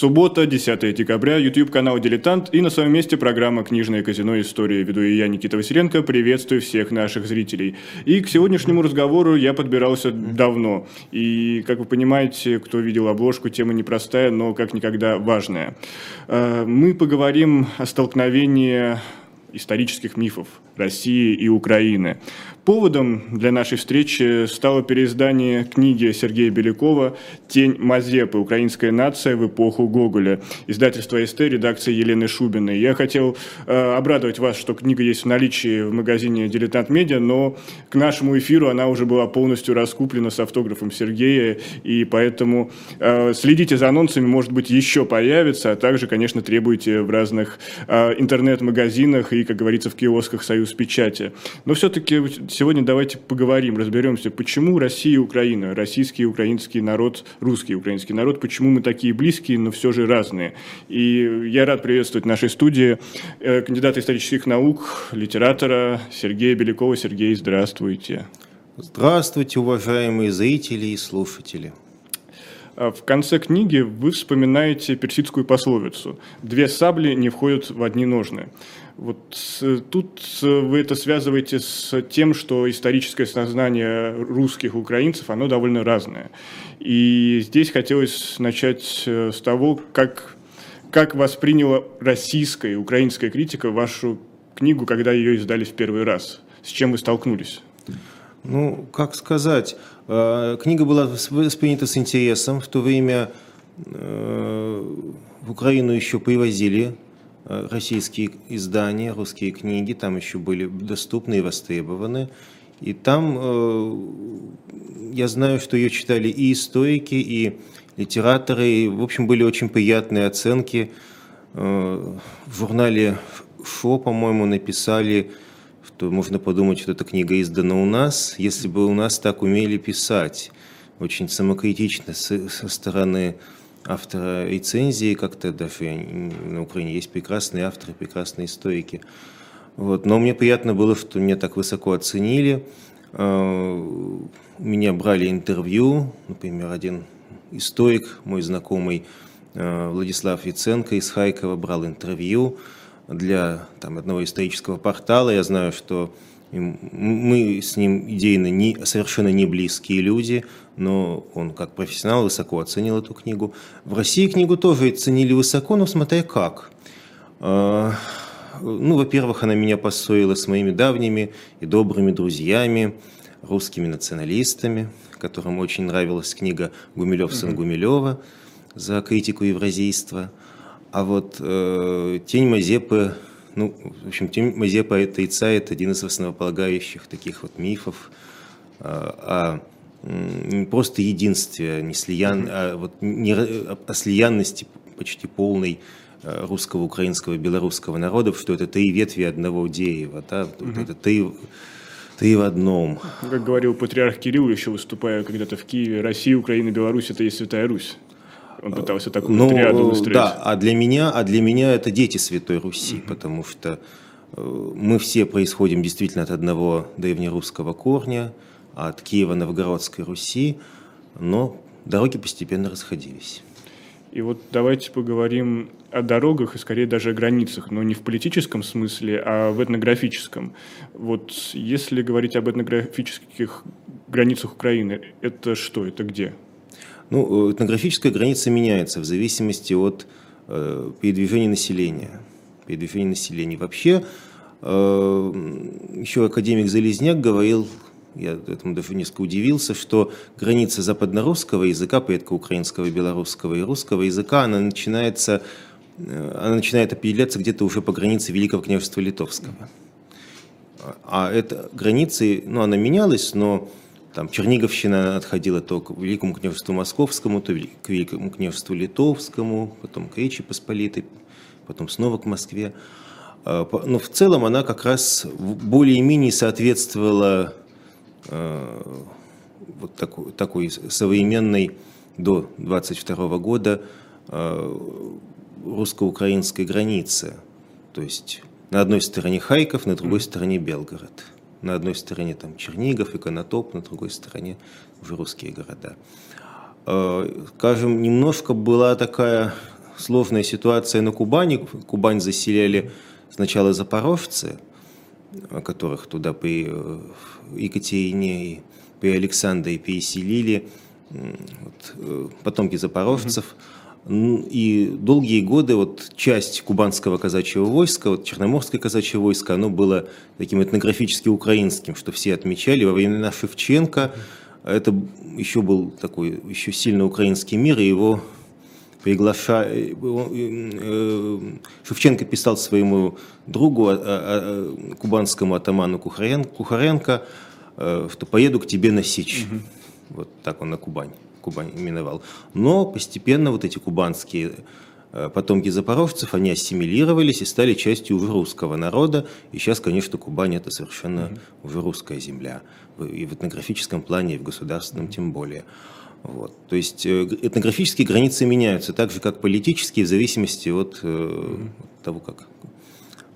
Суббота, 10 декабря, YouTube-канал «Дилетант» и на своем месте программа «Книжное казино. История». Веду и я, Никита Василенко, приветствую всех наших зрителей. И к сегодняшнему разговору я подбирался давно. И, как вы понимаете, кто видел обложку, тема непростая, но как никогда важная. Э, мы поговорим о столкновении исторических мифов России и Украины. Поводом для нашей встречи стало переиздание книги Сергея Белякова «Тень Мазепы. Украинская нация в эпоху Гоголя». Издательство СТ, редакция Елены Шубиной. Я хотел э, обрадовать вас, что книга есть в наличии в магазине «Дилетант Медиа», но к нашему эфиру она уже была полностью раскуплена с автографом Сергея, и поэтому э, следите за анонсами, может быть, еще появится, а также, конечно, требуйте в разных э, интернет-магазинах и, как говорится, в киосках «Союз печати». Но все-таки сегодня давайте поговорим, разберемся, почему Россия и Украина, российский и украинский народ, русский и украинский народ, почему мы такие близкие, но все же разные. И я рад приветствовать в нашей студии э, кандидата исторических наук, литератора Сергея Белякова. Сергей, здравствуйте. Здравствуйте, уважаемые зрители и слушатели. А в конце книги вы вспоминаете персидскую пословицу «Две сабли не входят в одни ножны». Вот тут вы это связываете с тем, что историческое сознание русских украинцев, оно довольно разное. И здесь хотелось начать э, с того, как, как восприняла российская и украинская критика вашу книгу, когда ее издали в первый раз. С чем вы столкнулись? Ну, как сказать, э, книга была воспринята с интересом. В то время э, в Украину еще привозили Э, российские издания, русские книги, там еще были доступны и востребованы. И там э, я знаю, что ее читали и историки, и литераторы, и, в общем, были очень приятные оценки. Э, в журнале «Шо», по-моему, написали, что можно подумать, что эта книга издана у нас, если бы у нас так умели писать. Очень самокритично со стороны автора как-то даже на Украине есть прекрасные авторы, прекрасные историки. Вот. Но мне приятно было, что меня так высоко оценили. А, меня брали интервью, например, один историк, мой знакомый а, Владислав Яценко из Харькова брал интервью для там, одного исторического портала. Я знаю, что мы с ним идейно не, совершенно не близкие люди, но он как профессионал высоко оценил эту книгу. В России книгу тоже оценили высоко, но смотря как. А, ну, во-первых, она меня поссорила с моими давними и добрыми друзьями, русскими националистами, которым очень нравилась книга Гумилев сын Гумилева за критику евразийства. А вот э, «Тень Мазепы» Ну, в общем, тем Мазепа это Ица – это один из основополагающих таких вот мифов а, о не просто единстве, а не слиян, а вот не, о слиянности почти полной а, русского, украинского, белорусского народов, что это три ветви одного дерева, да, угу. это три, три в одном. Как говорил патриарх Кирилл, еще выступая когда-то в Киеве, Россия, Украина, Беларусь – это есть Святая Русь. Он пытался такую ну, триаду выстроить. Да, а для меня, а для меня это дети Святой Руси, mm-hmm. потому что э, мы все происходим действительно от одного древнерусского корня, от Киева-Новгородской Руси, но дороги постепенно расходились. И вот давайте поговорим о дорогах и скорее даже о границах, но не в политическом смысле, а в этнографическом. Вот если говорить об этнографических границах Украины, это что, это где? Ну, этнографическая граница меняется в зависимости от э, передвижения населения. Передвижения населения. Вообще, э, еще академик Залезняк говорил, я этому даже несколько удивился, что граница западнорусского языка, предкоукраинского, белорусского и русского языка, она начинается, э, она начинает определяться где-то уже по границе Великого княжества Литовского. А эта граница, ну, она менялась, но там Черниговщина отходила то к Великому княжеству Московскому, то к Великому княжеству Литовскому, потом к Речи Посполитой, потом снова к Москве. А, но в целом она как раз более-менее соответствовала а, вот такой, такой современной до 22 года а, русско-украинской границе. То есть на одной стороне Хайков, на другой стороне Белгород. На одной стороне там Чернигов и Конотоп, на другой стороне уже русские города. Э, скажем, немножко была такая сложная ситуация на Кубани. Кубань заселяли сначала запорожцы, которых туда при э, Екатерине, и при Александре переселили, вот, э, потомки запорожцев. И долгие годы вот часть кубанского казачьего войска, вот Черноморское казачье войско, оно было таким этнографически украинским, что все отмечали во времена Шевченко. Это еще был такой еще сильно украинский мир, и его приглашая... Э, Шевченко писал своему другу, а, а, а, кубанскому атаману Кухаренко, э, что «поеду к тебе на Сич». Угу. Вот так он на Кубань, Кубань именовал. Но постепенно вот эти кубанские э, потомки запорожцев, они ассимилировались и стали частью уже русского народа. И сейчас, конечно, Кубань это совершенно mm уже русская земля. И в этнографическом плане, и в государственном тем более. Вот. То есть э, этнографические границы меняются, так же как политические, в зависимости от, mm от того, как,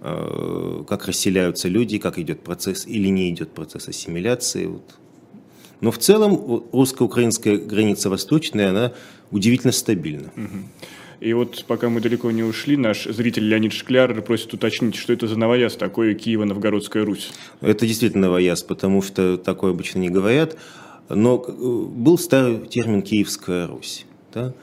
э, как расселяются люди, как идет процесс или не идет процесс ассимиляции. Вот. Но в целом русско-украинская граница восточная, она удивительно стабильна. И вот пока мы далеко не ушли, наш зритель Леонид Шкляр просит уточнить, что это за новояз такое Киево-Новгородская Русь? Это действительно новояз, потому что такое обычно не говорят. Но э, был старый термин «Киевская Русь». Да?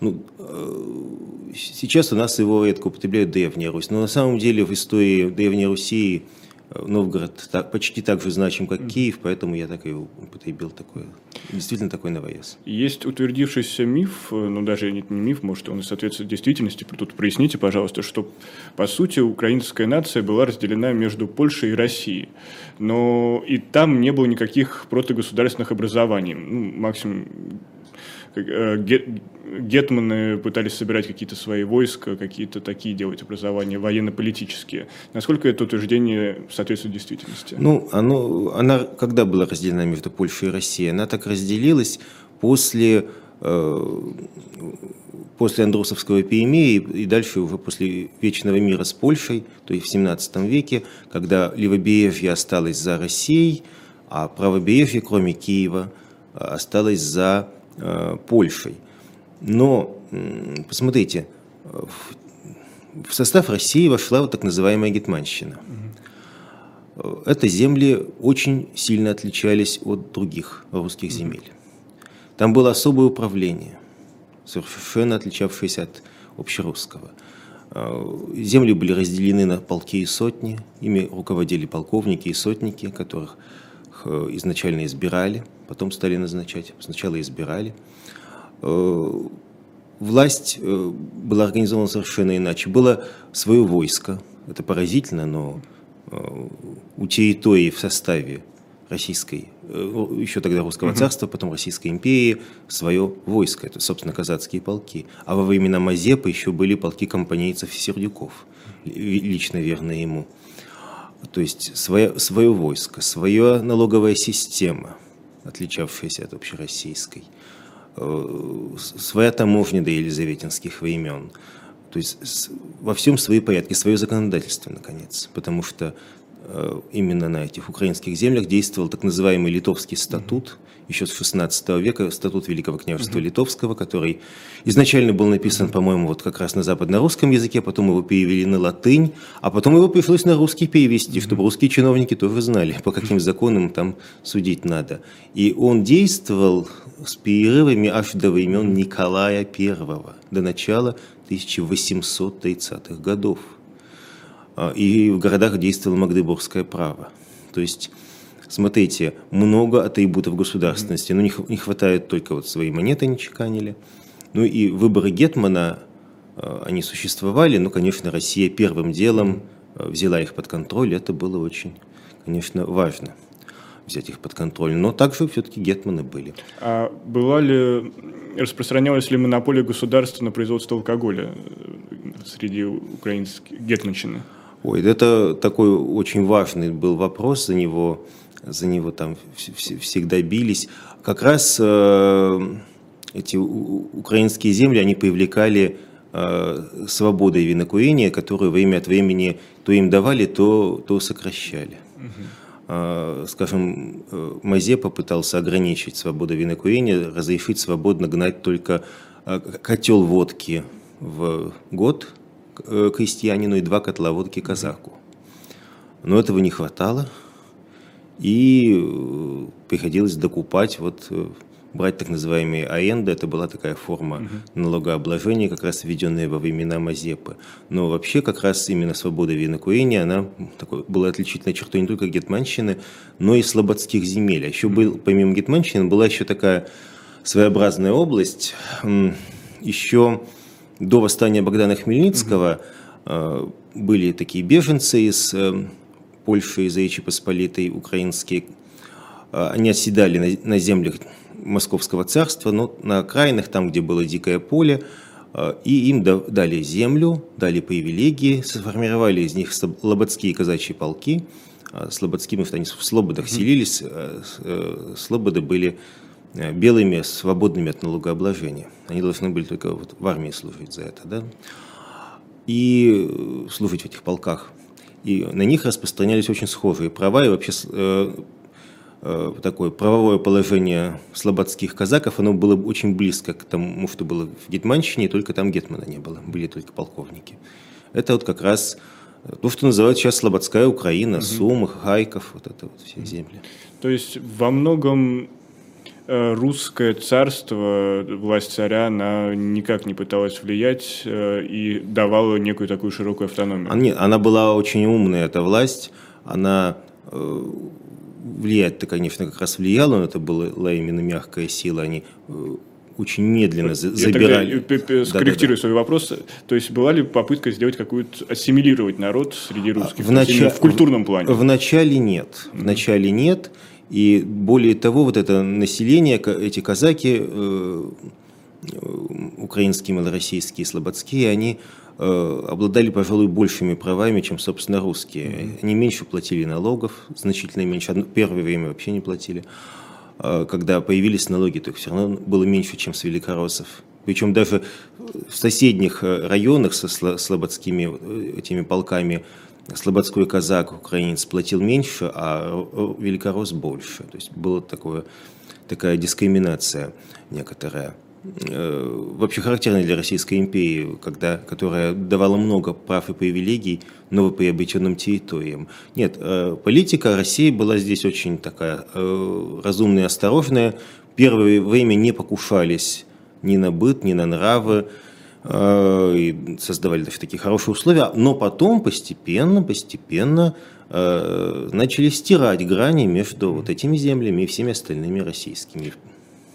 Ну, э, сейчас у нас его редко употребляют «Древняя Русь», но на самом деле в истории Древней Руси Новгород так, почти так же значим, как Киев, поэтому я так и употребил такое, действительно такой новояз. Есть утвердившийся миф, ну даже не миф, может он и соответствует действительности, тут проясните, пожалуйста, что по сути украинская нация была разделена между Польшей и Россией но и там не было никаких протогосударственных образований. Ну, максимум э, гетманы пытались собирать какие-то свои войска, какие-то такие делать образования военно-политические. Насколько это утверждение соответствует действительности? Ну, оно, она когда была разделена между Польшей и Россией? Она так разделилась после э, после Андросовского перемирия и дальше уже после Вечного мира с Польшей, то есть в 17 веке, когда левобережье осталось за Россией, а правобережье, кроме Киева, осталось за э, Польшей. Но, посмотрите, в состав России вошла вот так называемая Гетманщина. Это земли очень сильно отличались от других русских земель. Там было особое управление – совершенно отличавшиеся от общерусского. А, земли были разделены на полки и сотни, ими руководили полковники и сотники, которых изначально избирали, потом стали назначать, сначала избирали. А, власть э, была организована совершенно иначе. Было свое войско, это поразительно, но э, у территории в составе Российской, э, еще тогда Русского угу. царства, потом Российской империи, свое войско, это, собственно, казацкие полки. А во времена Мазепы еще были полки компанейцев и сердюков, лично верные ему. То есть свое, свое войско, своя налоговая система, отличавшаяся от общероссийской, э, своя таможня до елизаветинских времен. То есть во всем свои порядки, свое законодательство, наконец. Потому что именно на этих украинских землях действовал так называемый Литовский статут, еще с 16 века, статут Великого княжества Литовского, который изначально был написан, по-моему, вот как раз на западно-русском языке, потом его перевели на латынь, а потом его пришлось на русский перевести, чтобы русские чиновники тоже знали, по каким законам там судить надо. И он действовал с перерывами аж до времен Николая I, до начала 1830-х годов. А, и в городах действовало магдебургское право. То есть, смотрите, много атрибутов государственности, но не хватает только вот свои монеты не чеканили. Ну и выборы Гетмана, а, они существовали, но, конечно, Россия первым делом а, взяла их под контроль, это было очень, конечно, важно взять их под контроль. Но также все-таки гетманы были. А была ли, распространялась ли монополия государства на производство алкоголя э, среди украинских гетманщины? Ой, это такой очень важный был вопрос, за него, за него там всегда бились. Как раз э, эти украинские земли, они привлекали э, свободой винокурения, которую время от времени то им давали, то, то сокращали. Угу. Скажем, э, Мазепа пытался ограничить свободу винокурения, разрешить свободно гнать только э, котел водки в год крестьянину и два котла водки казаку. Но этого не хватало, и приходилось докупать вот брать так называемые аенды, это была такая форма угу. налогообложения, как раз введенная во времена Мазепы. Но вообще как раз именно свобода винокурения, она такой, была отличительной чертой не только гетманщины, но и слободских земель. А еще был, помимо гетманщины, была еще такая своеобразная область, еще до восстания Богдана Хмельницкого угу. были такие беженцы из э, Польши, из Речи Посполитой, украинские, а, они оседали на, на землях Московского царства, но на окраинах, там, где было дикое поле, э, и им дали землю, дали привилегии, сформировали из них слободские казачьи полки. А слободскими, они в слободах селились, э, э, слободы были белыми, свободными от налогообложения. Они должны были только вот в армии служить за это, да? и служить в этих полках. И на них распространялись очень схожие права, и вообще Э, такое правовое положение слободских казаков, оно было очень близко к тому, что было в Гетманщине, только там Гетмана не было, были только полковники. Это вот как раз то, что называют сейчас Слободская Украина, угу. Сумы, Хайков, вот это вот все земли. То есть во многом э, русское царство, власть царя, она никак не пыталась влиять э, и давала некую такую широкую автономию. А, нет, она была очень умная, эта власть, она влиять-то, конечно, как раз влияло, но это была именно мягкая сила, они э, очень медленно забирали. Я скорректирую да, да, свой вопрос. То есть была ли попытка сделать какую-то, ассимилировать народ среди русских? В, начале, в культурном плане? В, в начале нет. В начале нет. И более того, вот это население, эти казаки, э, э, украинские, малороссийские, слободские, они Э, обладали, пожалуй, большими правами, чем, собственно, русские. Mm-hmm. Они меньше платили налогов, значительно меньше. Первое время вообще не платили. А когда появились налоги, то их все равно было меньше, чем с великороссов. Причем даже в соседних районах со слободскими этими полками слободской казак, украинец платил меньше, а великорос больше. То есть была такое, такая дискриминация некоторая. Э, вообще характерной для Российской империи, когда, которая давала много прав и привилегий новоприобретенным территориям. Нет, э, политика России была здесь очень такая э, разумная осторожная. Первое время не покушались ни на быт, ни на нравы, и создавали даже такие хорошие условия, но потом постепенно, постепенно начали стирать грани между вот этими землями и всеми остальными российскими.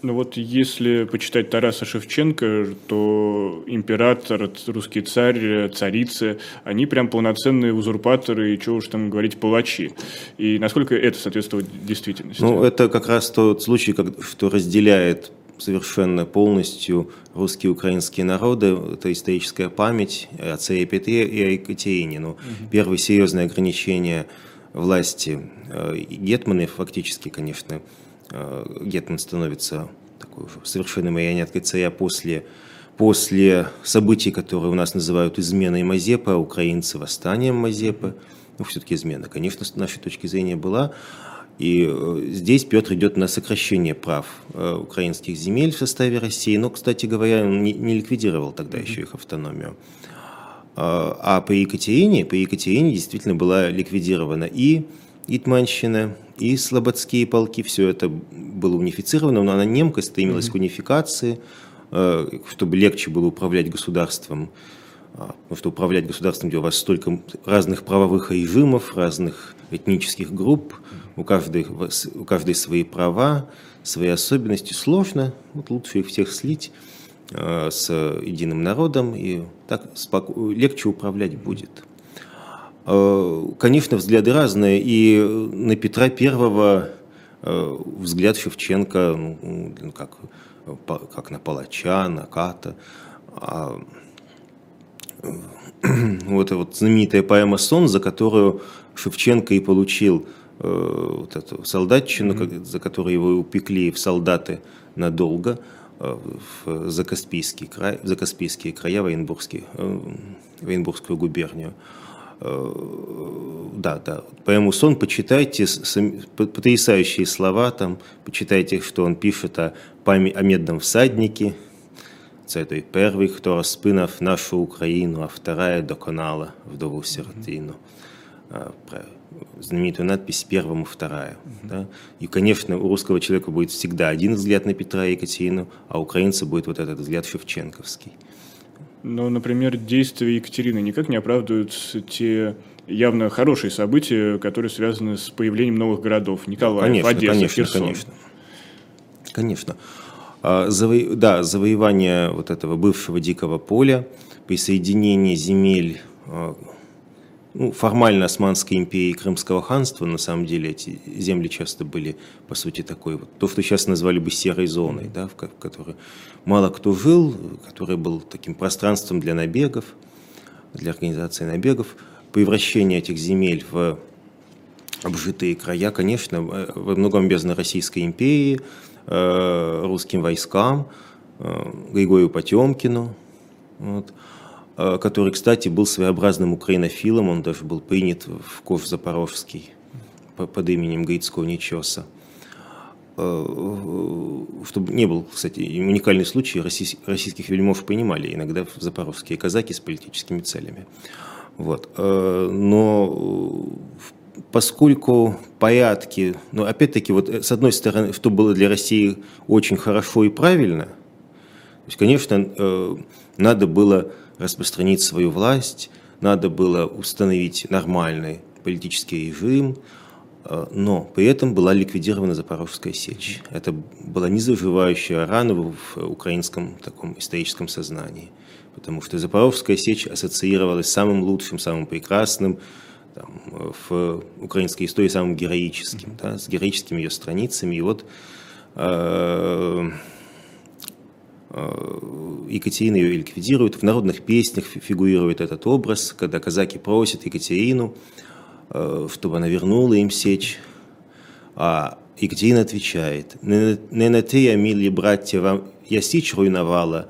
Ну вот если почитать Тараса Шевченко, то император, русский царь, царицы, они прям полноценные узурпаторы и, что уж там говорить, палачи. И насколько это соответствует действительности? Ну, это как раз тот случай, что разделяет совершенно полностью русские и украинские народы. Это историческая память о царе Петре и о Екатерине. Ну, угу. Первое серьезное ограничение власти э, Гетманы, фактически, конечно, Э, Гетман становится такой уже совершенно марионеткой царя после, после событий, которые у нас называют изменой Мазепы, а украинцы восстанием Мазепы. Ну, все-таки измена, конечно, с нашей точки зрения была. И э, здесь Петр идет на сокращение прав э, украинских земель в составе России. Но, кстати говоря, он не, не ликвидировал тогда еще их автономию. А, а по Екатерине, по Екатерине действительно была ликвидирована и Итманщина, и слободские полки, все это было унифицировано, но она немка стремилась mm-hmm. к унификации, э, чтобы легче было управлять государством, а, потому что управлять государством, где у вас столько разных правовых режимов, разных этнических групп, у каждой, у каждой свои права, свои особенности, сложно, вот лучше их всех слить э, с единым народом, и так споко- легче управлять будет. Э, конечно, взгляды разные, и на Петра Первого э, взгляд Шевченко, ну, как, как на палача, на ката. А, вот эта вот знаменитая поэма «Сон», за которую Шевченко и получил э, вот эту солдатчину, mm-hmm. за которую его упекли в солдаты надолго в Закаспийский край, Закаспийские края, Военбургский, Военбургскую губернию. Э, да, да, поэму «Сон» почитайте, потрясающие слова там, почитайте, что он пишет о, о медном всаднике, Це той перший, хто розпинав нашу Україну, а вторая доконала вдову сиротину. Про знаменитую надпись «Первому вторая». Да? И, конечно, у русского человека будет всегда один взгляд на Петра и Екатерину, а у украинца будет вот этот взгляд шевченковский. Но, например, действия Екатерины никак не оправдывают те явно хорошие события, которые связаны с появлением новых городов. Николаев, конечно, Одесса, конечно, Херсон. конечно. Конечно. А, заво... Да, завоевание вот этого бывшего дикого поля, присоединение земель а, ну, формально Османской империи и Крымского ханства, на самом деле эти земли часто были, по сути, такой вот, то, что сейчас назвали бы серой зоной, да, в, ко- в которой мало кто жил, который был таким пространством для набегов, для организации набегов, превращение этих земель в обжитые края, конечно, во многом обязаны Российской империи, э, русским войскам, э, Григорию Потемкину, вот, который, кстати, был своеобразным украинофилом, он даже был принят в Ков Запорожский по- под именем Грицкого Нечеса. Э, Чтобы не был, кстати, уникальный случай, российс- российских вельмож понимали иногда запорожские казаки с политическими целями. Вот. Э, Но э, поскольку порядки, ну, опять-таки, вот э, с одной стороны, что было для России очень хорошо и правильно, то есть, конечно, э, надо было распространить свою власть, надо было установить нормальный политический режим, э, но при этом была ликвидирована Запорожская сечь. Это была незаживающая рана в украинском таком историческом сознании. Потому что Запорожская сечь ассоциировалась с самым лучшим, самым прекрасным, там, в украинской истории самым героическим, да, с героическими ее страницами. И вот э, Екатерина ее ликвидирует. В народных песнях фи- фигурирует этот образ, когда казаки просят Екатерину, э, чтобы она вернула им сечь. А Екатерина отвечает, «Не не на те, я, милі браття, вам я січ руйнувала,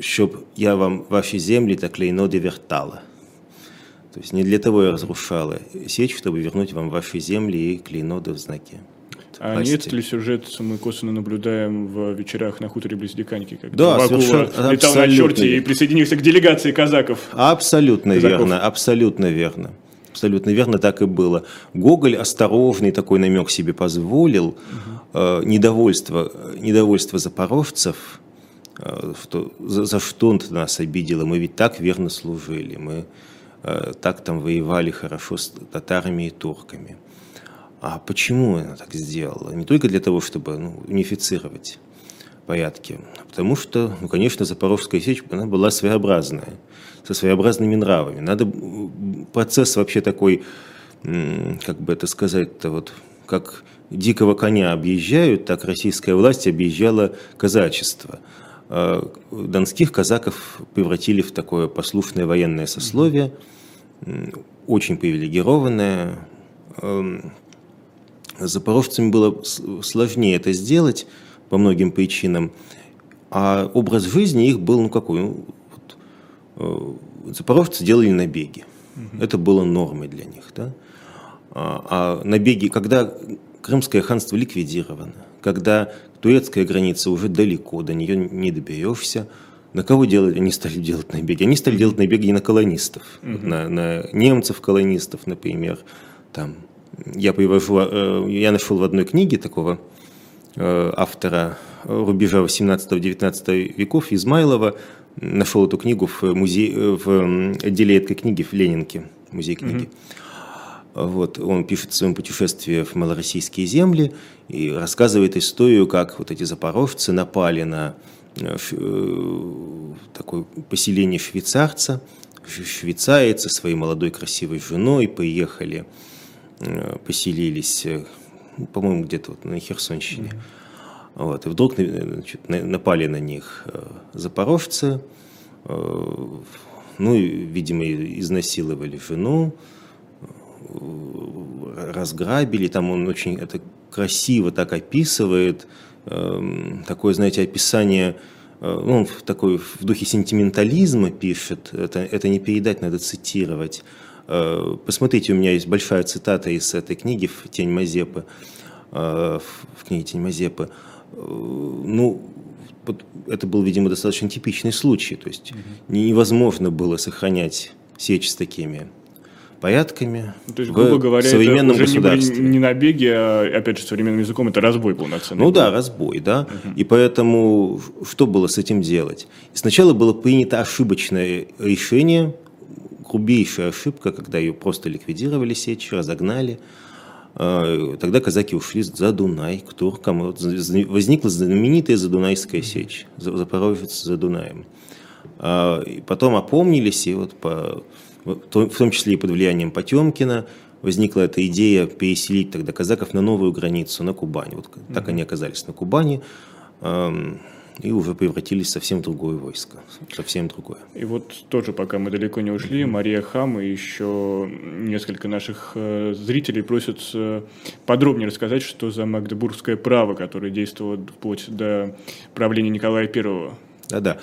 щоб я вам ваші землі та клейноди вертала. То есть не для того я разрушала сечь, чтобы вернуть вам ваши земли и клейноды в знаке. А власти. не этот ли сюжет мы косвенно наблюдаем в вечерах на хуторе близ Диканьки, когда Да, Вакула совершенно- летал на абсолютно черте и присоединился к делегации казаков? Абсолютно Казаков. верно, абсолютно верно. Абсолютно верно, так и было. Гоголь осторожный такой намек себе позволил. Э, недовольство, недовольство запорожцев, э, что, за, за что он нас обидело. Мы ведь так верно служили, мы э, так там воевали хорошо с татарами и турками. А почему она так сделала? Не только для того, чтобы ну, унифицировать порядке, а потому что, ну, конечно, Запорожская сечь, она была своеобразная, со своеобразными нравами. Надо процесс вообще такой, как бы это сказать-то, вот как дикого коня объезжают, так российская власть объезжала казачество. А Донских казаков превратили в такое послушное военное сословие, очень привилегированное. С Запорожцами было сложнее это сделать по многим причинам, а образ жизни их был, ну какой, ну, вот, э, запорожцы делали набеги. Это было нормой для них. Да? А, а набеги, когда Крымское ханство ликвидировано, когда турецкая граница уже далеко, до нее не доберешься, на кого делали, они стали делать набеги? Они стали делать набеги на колонистов, вот на, на немцев-колонистов, например. Там, я привожу, э, я нашел в одной книге такого э, автора рубежа 18-19 веков Измайлова, нашел эту книгу в музее, в отделе этой книги в Ленинке, музей книги. Вот, он пишет в своем путешествии в малороссийские земли и рассказывает историю, как вот эти запорожцы напали на э, э, такое поселение швейцарца. Швейцарец со своей молодой красивой женой приехали, э, поселились, э, по-моему, где-то вот на Херсонщине. Вот, и вдруг на- значит, на- напали на них э, запорожцы, э, ну, видимо, изнасиловали жену, разграбили, там он очень это красиво так описывает, эм, такое, знаете, описание, э, ну, он такой в духе сентиментализма пишет, это, это не передать, надо цитировать. Э, Посмотрите, у меня есть большая цитата из этой книги «Тень Мазепы», э, в книге «Тень Мазепы». Э, Ну, это был, видимо, достаточно типичный случай. То есть невозможно было сохранять сечь с такими порядками ну, То есть, грубо говоря, в современном это уже государстве. Не, не набеги, а, опять же, современным языком, это разбой полноценный. Ну да, разбой, да. Угу. И поэтому что было с этим делать? Сначала было принято ошибочное решение, грубейшая ошибка, когда ее просто ликвидировали сечь, разогнали. А, тогда казаки ушли за Дунай, к туркам. Возникла знаменитая Задунайская сечь, Запорожец за Дунаем. А, и потом опомнились, и вот по, в том числе и под влиянием Потемкина, возникла эта идея переселить тогда казаков на новую границу, на Кубань. Вот так они оказались на Кубани и уже превратились в совсем другое войско, совсем другое. И вот тоже, пока мы далеко не ушли, Мария Хам и еще несколько наших э, зрителей просят э, подробнее рассказать, что за Магдебургское право, которое действовало вплоть до правления Николая I. Да-да.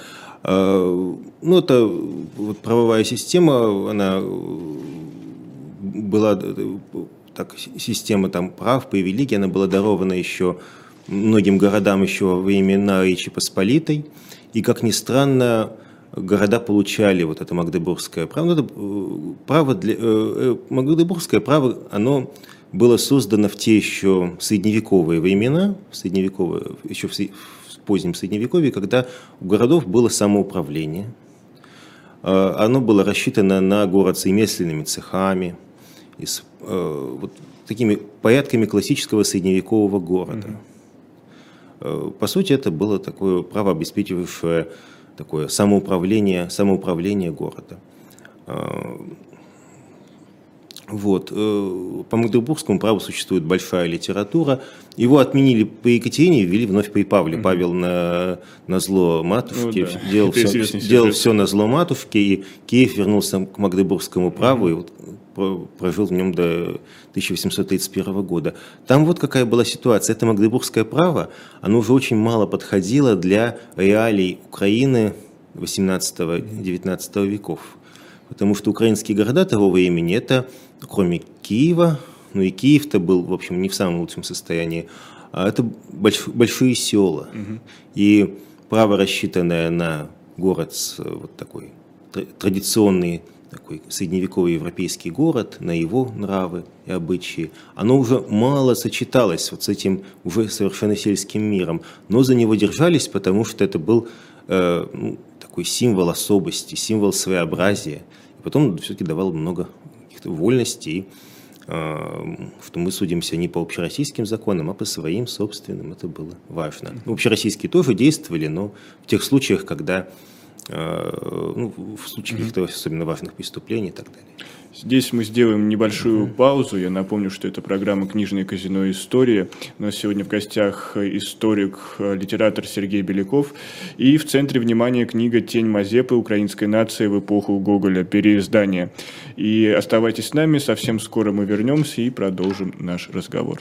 Э, ну, это вот правовая система, она была так, система там прав, привилегий, она была дарована еще многим городам еще во времена Речи Посполитой. И, как ни странно, города получали вот это Магдебургское право. Ну, э, право для, э, э, Магдебургское право, оно было создано в те еще средневековые времена, в средневековые, еще в, в позднем средневековье, когда у городов было самоуправление. Оно было рассчитано на город с ремесленными цехами, и с, вот такими порядками классического средневекового города. Mm-hmm. Э, по сути, это было такое право, обеспечивающее такое самоуправление, самоуправление города. Э, вот. Э, по Магдебургскому праву существует большая литература. Его отменили по Екатерине и ввели вновь при Павле. Mm-hmm. Павел на, на зло матушки ну, да. делал, все, делал все на зло матушки, и Киев вернулся к Магдебургскому праву, mm-hmm. и вот прожил в нем до 1831 года. Там вот какая была ситуация. Это Магдебургское право, оно уже очень мало подходило для реалий Украины 18-19 веков. Потому что украинские города того времени, это кроме Киева, ну и Киев-то был, в общем, не в самом лучшем состоянии, а это больш, большие села. Угу. И право, рассчитанное на город с вот такой традиционный такой средневековый европейский город, на его нравы и обычаи, оно уже мало сочеталось вот с этим уже совершенно сельским миром, но за него держались, потому что это был э, ну, такой символ особости, символ своеобразия. И потом все-таки давал много каких-то вольностей, э, что мы судимся не по общероссийским законам, а по своим собственным. Это было важно. Общероссийские тоже действовали, но в тех случаях, когда ну, в случае каких-то особенно важных преступлений и так далее. Здесь мы сделаем небольшую паузу. Я напомню, что это программа «Книжное казино. История». У нас сегодня в гостях историк, литератор Сергей Беляков. И в центре внимания книга «Тень Мазепы. Украинской нации в эпоху Гоголя. Переиздание». И оставайтесь с нами. Совсем скоро мы вернемся и продолжим наш разговор.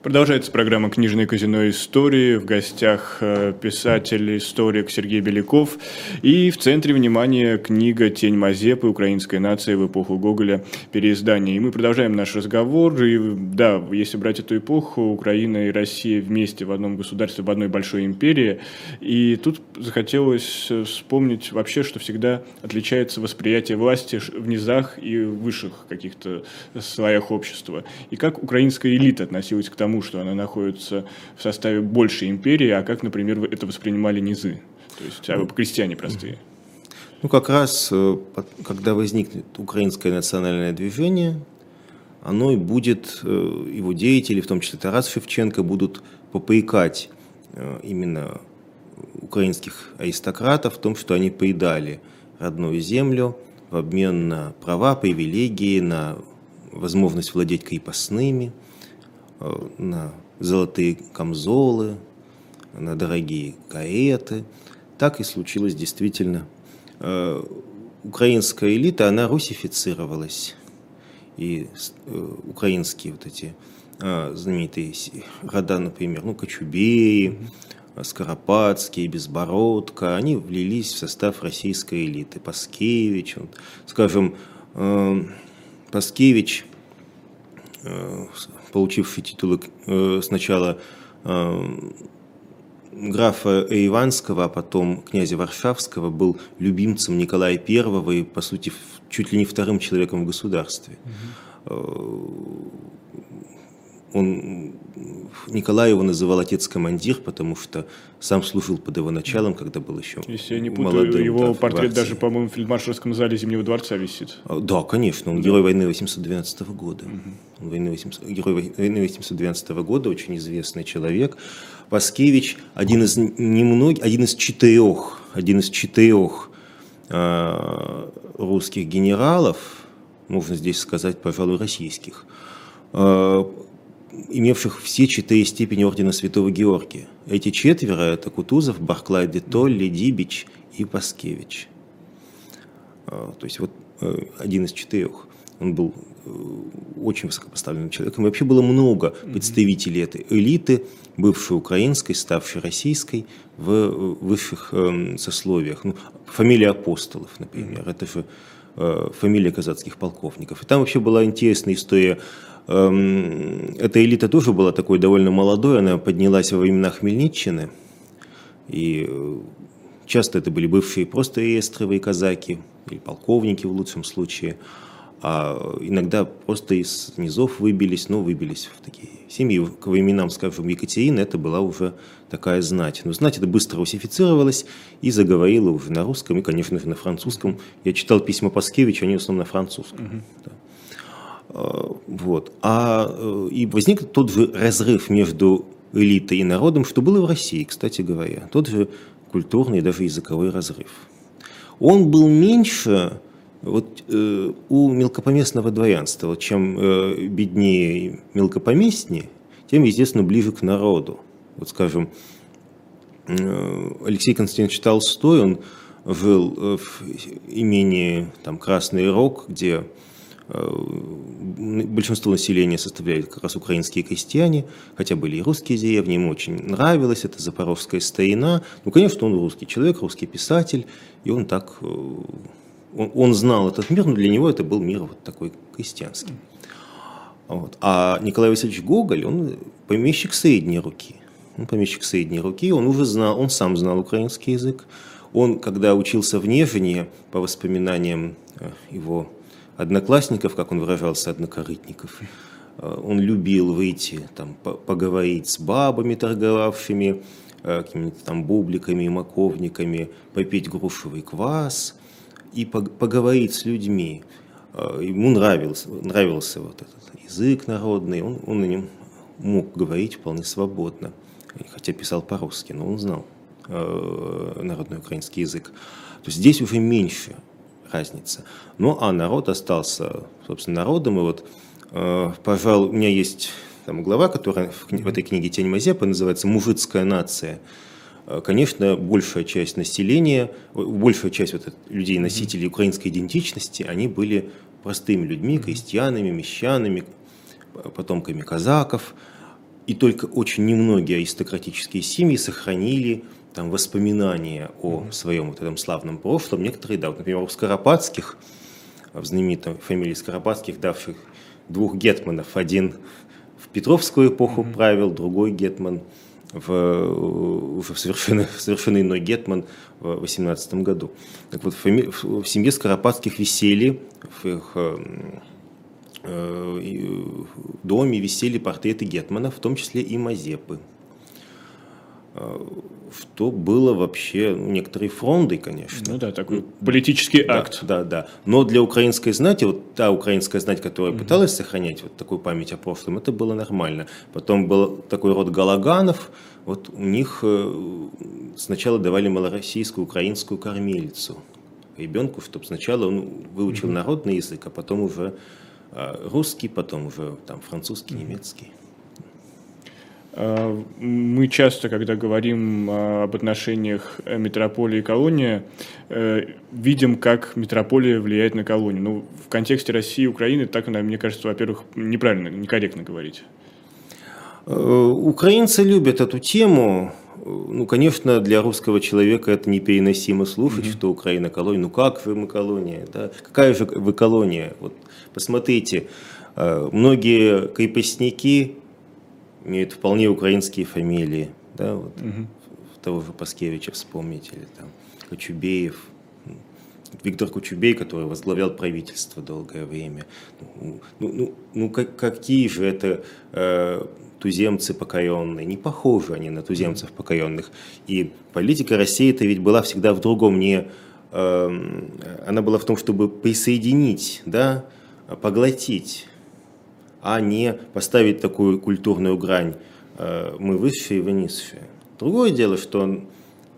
Продолжается программа «Книжное казино истории». В гостях э, писатель, историк Сергей Беляков. И в центре внимания книга «Тень Мазепы. Украинская нация в эпоху Гоголя. Переиздание». И мы продолжаем наш разговор. И да, если брать эту эпоху, Украина и Россия вместе в одном государстве, в одной большой империи. И тут захотелось вспомнить вообще, что всегда отличается восприятие власти в низах и высших каких-то слоях общества. И как украинская элита относилась к тому, тому, что она находится в составе большей империи, а как, например, это воспринимали низы, то есть а крестьяне простые. Ну, как раз, э, когда возникнет украинское национальное движение, оно и будет, э, его деятели, в том числе Тарас Шевченко, будут попрекать э, именно украинских аристократов в том, что они поедали родную землю в обмен на права, привилегии, на возможность владеть крепостными – на золотые камзолы, на дорогие кареты. Так и случилось действительно. Э, украинская элита, она русифицировалась. И э, украинские вот эти знаменитые рода, например, ну, Кочубеи, Скоропадские, Безбородко, они влились в состав российской элиты. Паскевич, скажем, Паскевич получивший титулы э, сначала э, графа Иванского, а потом князя Варшавского, был любимцем Николая I и, по сути, чуть ли не вторым человеком в государстве. Угу. Он, Николай его называл отец-командир, потому что сам служил под его началом, когда был еще Если я не путаю, молодым, его да, портрет даже, по-моему, в фельдмаршальском зале Зимнего дворца висит. А, да, конечно, он да. герой войны 812 года. Угу. Он войны 800, герой войны 812 года, очень известный человек. Паскевич один из немногих, один из четырех, один из четырех э, русских генералов, можно здесь сказать, пожалуй, российских, э, имевших все четыре степени ордена Святого Георгия. Эти четверо – это Кутузов, Барклай де Толли, Дибич и Паскевич. А, то есть вот э, один из четырех. Он был э, очень высокопоставленным человеком. И вообще было много представителей этой элиты, бывшей украинской, ставшей российской, в э, высших эм, сословиях. Ну, фамилия апостолов, например, это же фамилия казацких полковников. И там вообще была интересная история эта элита тоже была такой довольно молодой, она поднялась во времена Хмельниччины, и э, часто это были бывшие просто реестровые казаки, или полковники в лучшем случае, а иногда просто из низов выбились, но выбились в такие семьи. К временам, скажем, Екатерины это была уже такая знать. Но знать это быстро русифицировалось и заговорила уже на русском и, конечно же, на французском. Я читал письма Паскевича, они в основном на французском. Угу. Да. Э, вот. А, э, и возник тот же разрыв между элитой и народом, что было в России, кстати говоря. Тот же культурный даже языковой разрыв. Он был меньше вот, э, у мелкопоместного дворянства. Чем э, беднее мелкопоместнее, тем, естественно, ближе к народу. Вот, скажем, э, Алексей Константинович Толстой, он жил э, в имении там, Красный Рог, где большинство населения составляют как раз украинские крестьяне, хотя были и русские деревни, ему очень нравилось, это запорожская старина. Ну, конечно, он русский человек, русский писатель, и он так, э, он, он знал этот мир, но для него это был мир вот такой крестьянский. Вот. А Николай Васильевич Гоголь, он помещик средней руки. Он помещик средней руки, он уже знал, он сам знал украинский язык. Он, когда учился в Нежине, по воспоминаниям э, его одноклассников, как он выражался, однокорытников. Э, он любил выйти, там, поговорить с бабами, торговавшими э, какими-то там бубликами и маковниками, попить грушевый квас и поговорить с людьми. Э, ему нравился, нравился вот этот язык народный, он, он на нем мог говорить вполне свободно, хотя писал по-русски, но он знал народный украинский язык. То здесь уже меньше разница. Ну, а народ остался, собственно, народом. И вот, э, пожалуй, у меня есть там глава, которая в, в этой книге «Тень Мазепы» называется «Мужицкая нация». Э, конечно, большая часть населения, большая часть вот людей, носителей украинской идентичности, они были простыми людьми, крестьянами, мещанами, потомками казаков. и только очень немногие аристократические семьи сохранили там воспоминания о своем вот этом славном прошлом. Некоторые, да, вот, например, у Скоропадских, в знаменитой фамилии Скоропадских, давших двух гетманов, один в Петровскую эпоху mm-hmm. правил, другой гетман в, уже совершенно, совершенно иной гетман в 18 году. Так вот, в, фами, в семье Скоропадских висели, в их э, э, доме висели портреты гетманов, в том числе и Мазепы. Э, что было вообще ну, некоторой фрондой, конечно. Ну да, такой политический да, акт. Да, да. Но для украинской знати, вот та украинская знать, которая mm пыталась сохранять вот такую память о прошлом, это было нормально. Потом был такой род галаганов, вот у них э, сначала давали малороссийскую украинскую кормилицу ребенку, чтобы сначала он выучил mm народный язык, а потом уже а, русский, потом уже там французский, mm немецкий. А, мы часто, когда говорим а, об отношениях метрополии и колонии, э, видим, как метрополия влияет на колонию. Ну, в контексте России и Украины так, мне кажется, во-первых, неправильно, некорректно говорить. Э, украинцы любят эту тему. Ну, конечно, для русского человека это непереносимо слушать, mm-hmm. что Украина колония. Ну как же мы колония? Да? Какая же вы колония? Вот посмотрите, э, многие крепостники имеют вполне украинские фамилии, да, вот угу. того же Паскевича вспомнить, или там Кочубеев, Виктор Кучубей, который возглавлял правительство долгое время. Ну, ну, ну, ну как, какие же это э, туземцы покоренные? Не похожи они на туземцев покоренных. И политика России это ведь была всегда в другом. Не, э, она была в том, чтобы присоединить, да, поглотить а не поставить такую культурную грань э, мы высшие, вы низшие. Другое дело, что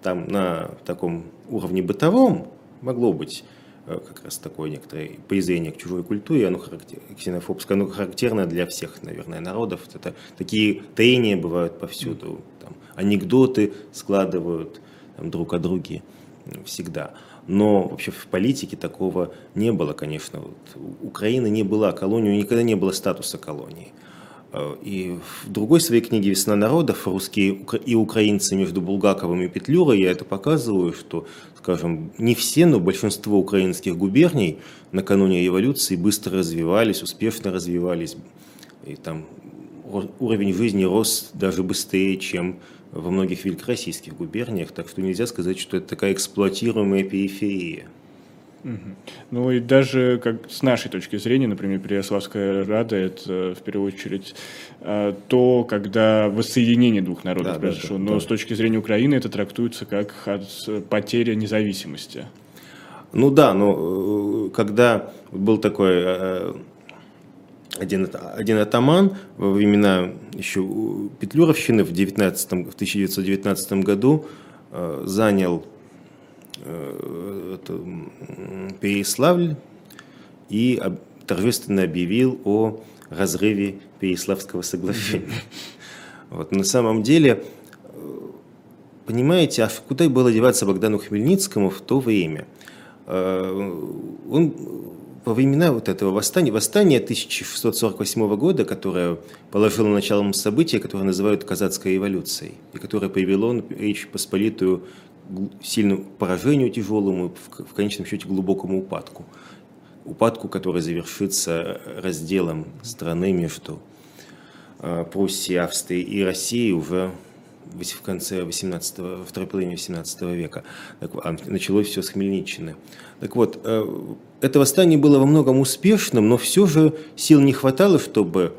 там на таком уровне бытовом могло быть э, как раз такое некоторое презрение к чужой культуре, оно характер, ксенофобское, оно характерно для всех, наверное, народов. Это, такие трения бывают повсюду, там, анекдоты складывают там, друг о друге всегда. Но вообще в политике такого не было, конечно. Вот Украина не была колонией, никогда не было статуса колонии. Э, и в другой своей книге «Весна народов» русские и украинцы между Булгаковым и Петлюрой я это показываю, что, скажем, не все, но большинство украинских губерний накануне революции быстро развивались, успешно развивались. И там уровень жизни рос даже быстрее, чем во многих великороссийских губерниях, так что нельзя сказать, что это такая эксплуатируемая периферия. Ну и даже как с нашей точки зрения, например, Переяславская Рада, это в первую очередь а, то, когда воссоединение двух народов да, произошло. Да, да, Но да. с точки зрения Украины это трактуется как потеря независимости. Ну да, но э, когда был такой э, один, один атаман во времена еще Петлюровщины в, 19, в 1919 году э, занял э, это, Переславль и об, торжественно объявил о разрыве Переславского соглашения. Вот, на самом деле, э, понимаете, а куда было деваться Богдану Хмельницкому в то время? Э, он во времена вот этого восстания, восстания 1648 года, которое положило началом события, которое называют Казацкой революцией, и которое привело Речь Посполитую к сильному поражению тяжелому, в конечном счете глубокому упадку. Упадку, который завершится разделом страны между э, Пруссией, Австрией и Россией уже в конце 18 второй половины 18 века. А началось все с Хмельниччины. Так вот, э, это восстание было во многом успешным, но все же сил не хватало, чтобы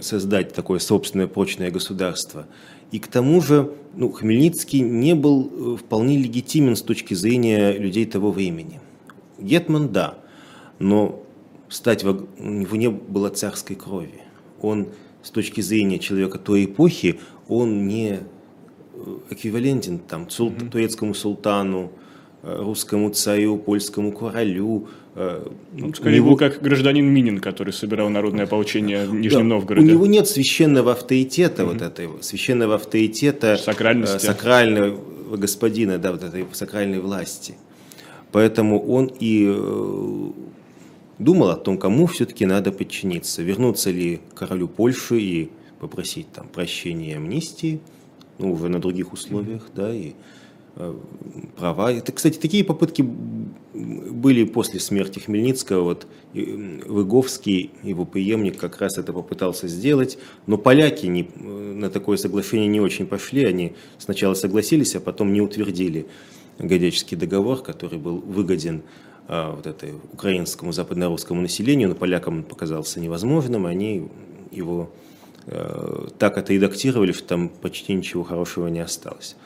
создать такое собственное прочное государство. И к тому же ну, Хмельницкий не был э, вполне легитимен с точки зрения людей того времени. Гетман – да, но стать во... у него не было царской крови. Он с точки зрения человека той эпохи, он не эквивалентен там, цул, mm-hmm. турецкому султану, э, русскому царю, польскому королю. Э, ну, скорее него... был как гражданин Минин, который собирал народное ополчение в Нижнем да, Новгороде. У него нет священного авторитета, mm-hmm. вот этого, священного авторитета, Сакральности. Э, сакрального господина, да, вот этой сакральной власти. Поэтому он и думал о том, кому все-таки надо подчиниться. Вернуться ли королю Польши и попросить там прощения и амнистии, ну, уже на других условиях, да, и э, права. Это, кстати, такие попытки были после смерти Хмельницкого. Вот Выговский, его преемник, как раз это попытался сделать, но поляки не, на такое соглашение не очень пошли. Они сначала согласились, а потом не утвердили Годяческий договор, который был выгоден а, вот этой украинскому западнорусскому населению, но полякам он показался невозможным, они его э, так отредактировали, что там почти ничего хорошего не осталось.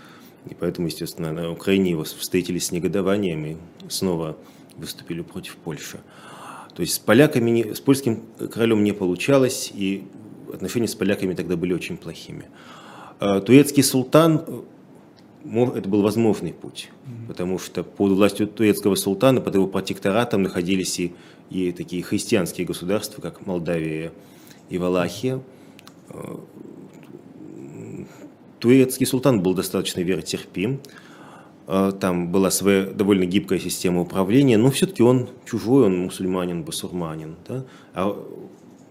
И поэтому, естественно, на Украине его встретили с негодованием и снова выступили против Польши. То есть с поляками, не, с польским королем не получалось, и отношения с поляками тогда были очень плохими. А, турецкий султан, это был возможный путь, потому что под властью турецкого султана, под его протекторатом находились и, и такие христианские государства, как Молдавия и Валахия. Турецкий султан был достаточно веротерпим, а, там была своя довольно гибкая система управления, но все-таки он чужой, он мусульманин, басурманин. Да? А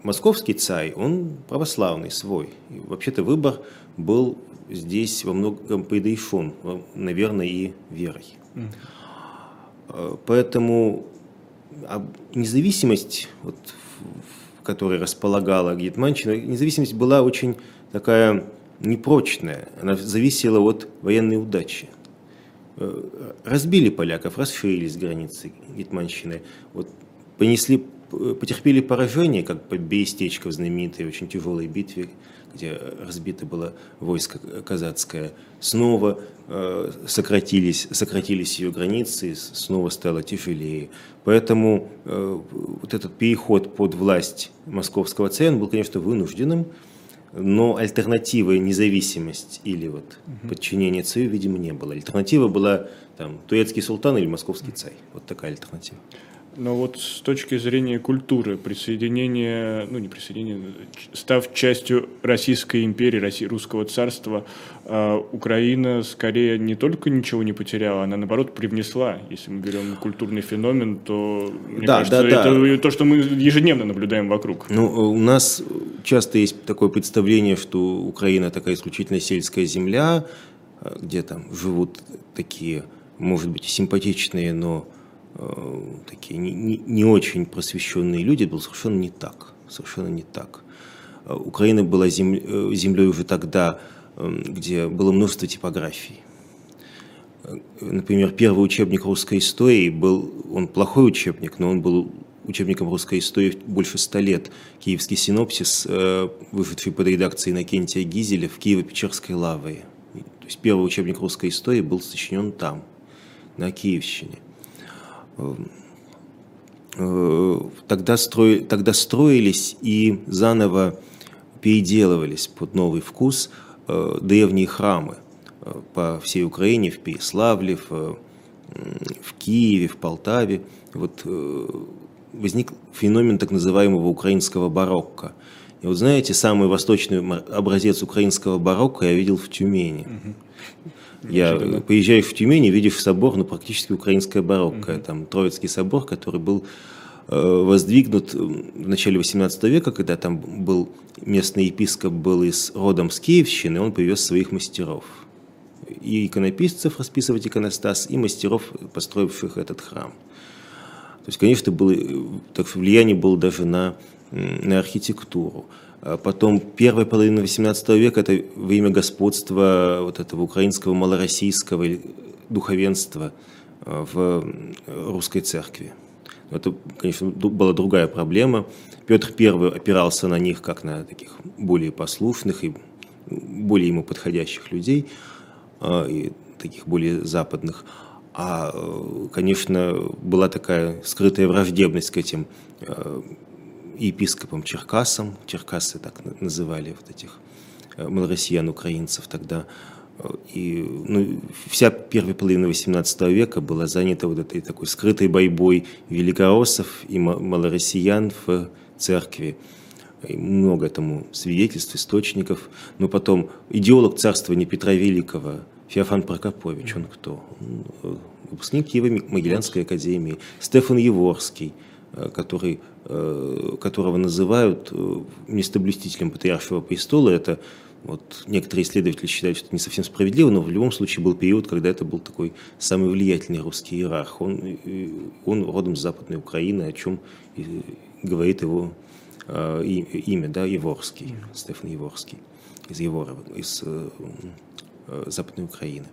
московский царь, он православный, свой. И вообще-то выбор был здесь во многом предрешен, наверное, и верой. Mm. Поэтому независимость, вот, которой располагала Гетманщина, независимость была очень такая непрочная. Она зависела от военной удачи. Э, разбили поляков, расширились границы Гетманщины, вот, понесли, потерпели поражение, как по Берестечко в знаменитой очень тяжелой битве, где разбито было войско казацкое, снова э, сократились, сократились ее границы, снова стало тяжелее. Поэтому э, вот этот переход под власть московского царя был, конечно, вынужденным, но альтернативы независимость или вот угу. подчинение царю, видимо, не было. Альтернатива была там турецкий султан или московский царь. Вот такая альтернатива. Но вот с точки зрения культуры, присоединение, ну не присоединение, став частью Российской империи, России, Русского царства, э, Украина скорее не только ничего не потеряла, она наоборот привнесла. Если мы берем культурный феномен, то мне да, кажется, да, это да. то, что мы ежедневно наблюдаем вокруг. Ну, у нас часто есть такое представление, что Украина такая исключительно сельская земля, э, где там живут такие, может быть, симпатичные, но такие не, не, не очень просвещенные люди, было совершенно не так. Совершенно не так. Э, Украина была зем, э, землей уже тогда, где было множество типографий. Например, первый учебник русской истории был, он плохой учебник, но он был учебником русской истории больше ста лет. Киевский синопсис, вышедший под редакцией Иннокентия Гизеля в Киево-Печерской лавре. То есть первый учебник русской истории был сочинен там, на Киевщине. Э, тогда, строи, тогда строились и заново переделывались под новый вкус э, древние храмы э, по всей Украине, в Переславле, в, в Киеве, в Полтаве. Вот возник феномен так называемого украинского барокко. И вот знаете, самый восточный образец украинского барокко я видел в Тюмени. Я поезжаешь в Тюмень и видишь собор, ну, практически украинская барокко. Mm-hmm. Там Троицкий собор, который был э, воздвигнут в начале XVIII века, когда там был местный епископ, был из родом с Киевщины, он привез своих мастеров. И иконописцев расписывать иконостас, и мастеров, построивших этот храм. То есть, конечно, было, так влияние было даже на, на архитектуру. А потом первая половина XVIII века – это время господства вот этого украинского малороссийского духовенства а, в русской церкви. Это, конечно, была другая проблема. Петр I опирался на них как на таких более послушных и более ему подходящих людей, а, и таких более западных. А, конечно, была такая скрытая враждебность к этим епископом Черкасом, Черкасы так называли вот этих э, малороссиян, украинцев тогда, и ну, вся первая половина XVIII века была занята вот этой такой скрытой борьбой великороссов и малороссиян в церкви. И много этому свидетельств, источников. Но потом идеолог царствования Петра Великого, Феофан Прокопович, он кто? Э, выпускник Киево-Могилянской академии. Стефан Еворский – который, которого называют местоблюстителем патриаршего престола. Это вот некоторые исследователи считают, что это не совсем справедливо, но в любом случае был период, когда это был такой самый влиятельный русский иерарх. Он, он родом с Западной Украины, о чем говорит его имя, да, Еворский, Стефан Еворский из Еворова, из Западной Украины.